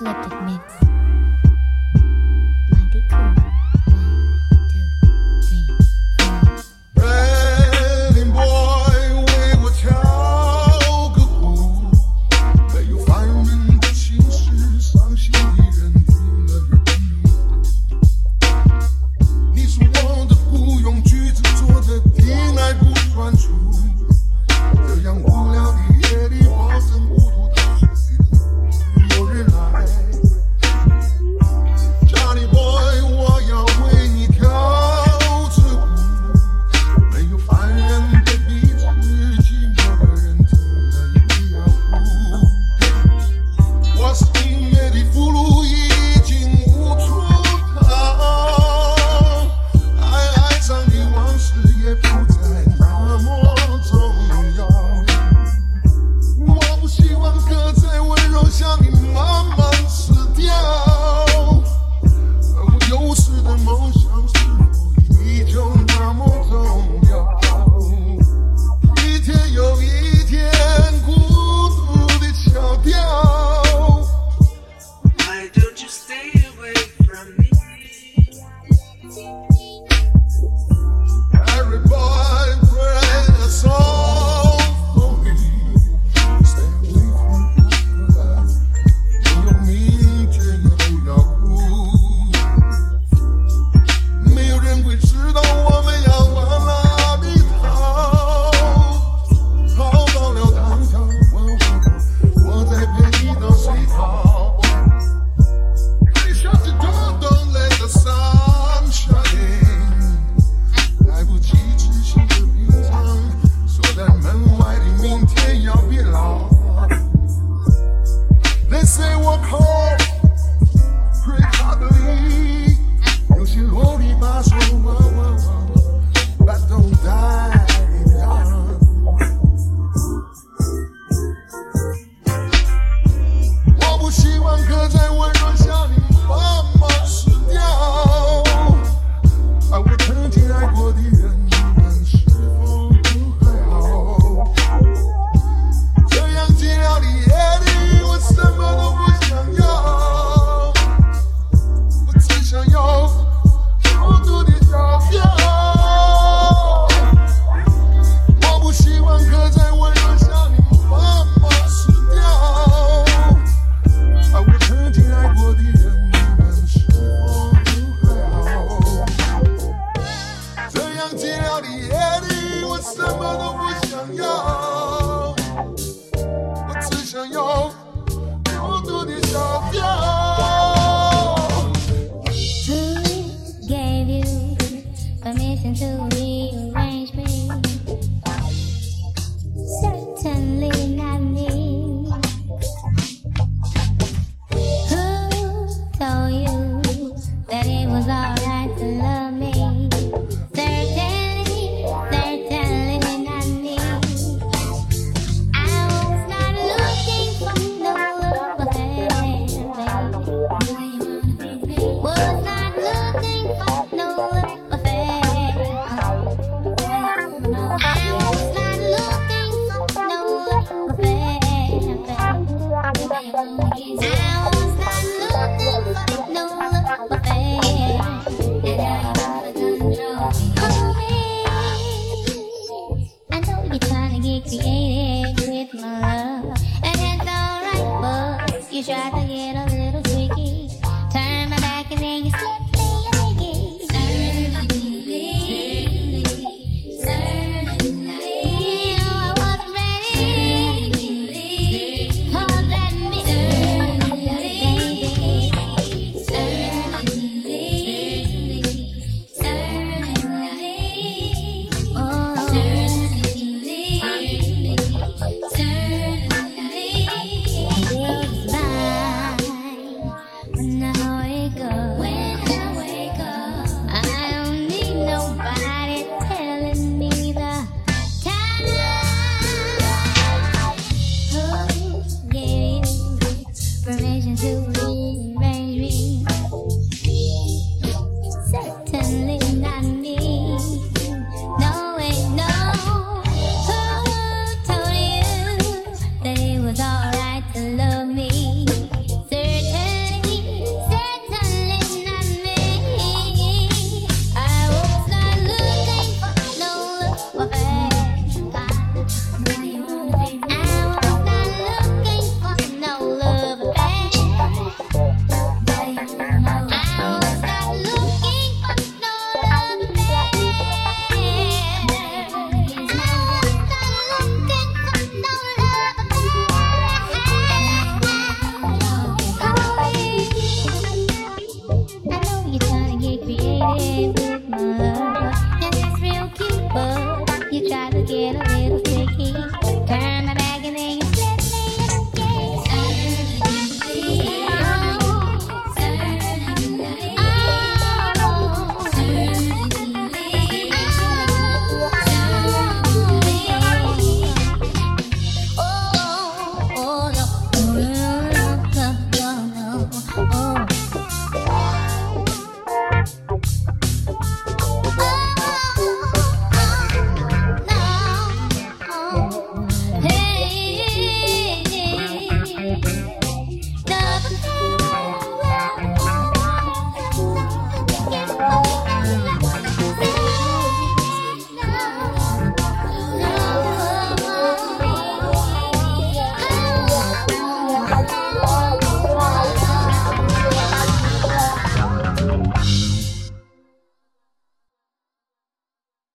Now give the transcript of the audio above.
Eclectic Mix. 寂寥的夜里我什么都不想要我只想要孤独的小调 Permission to me create. into my life.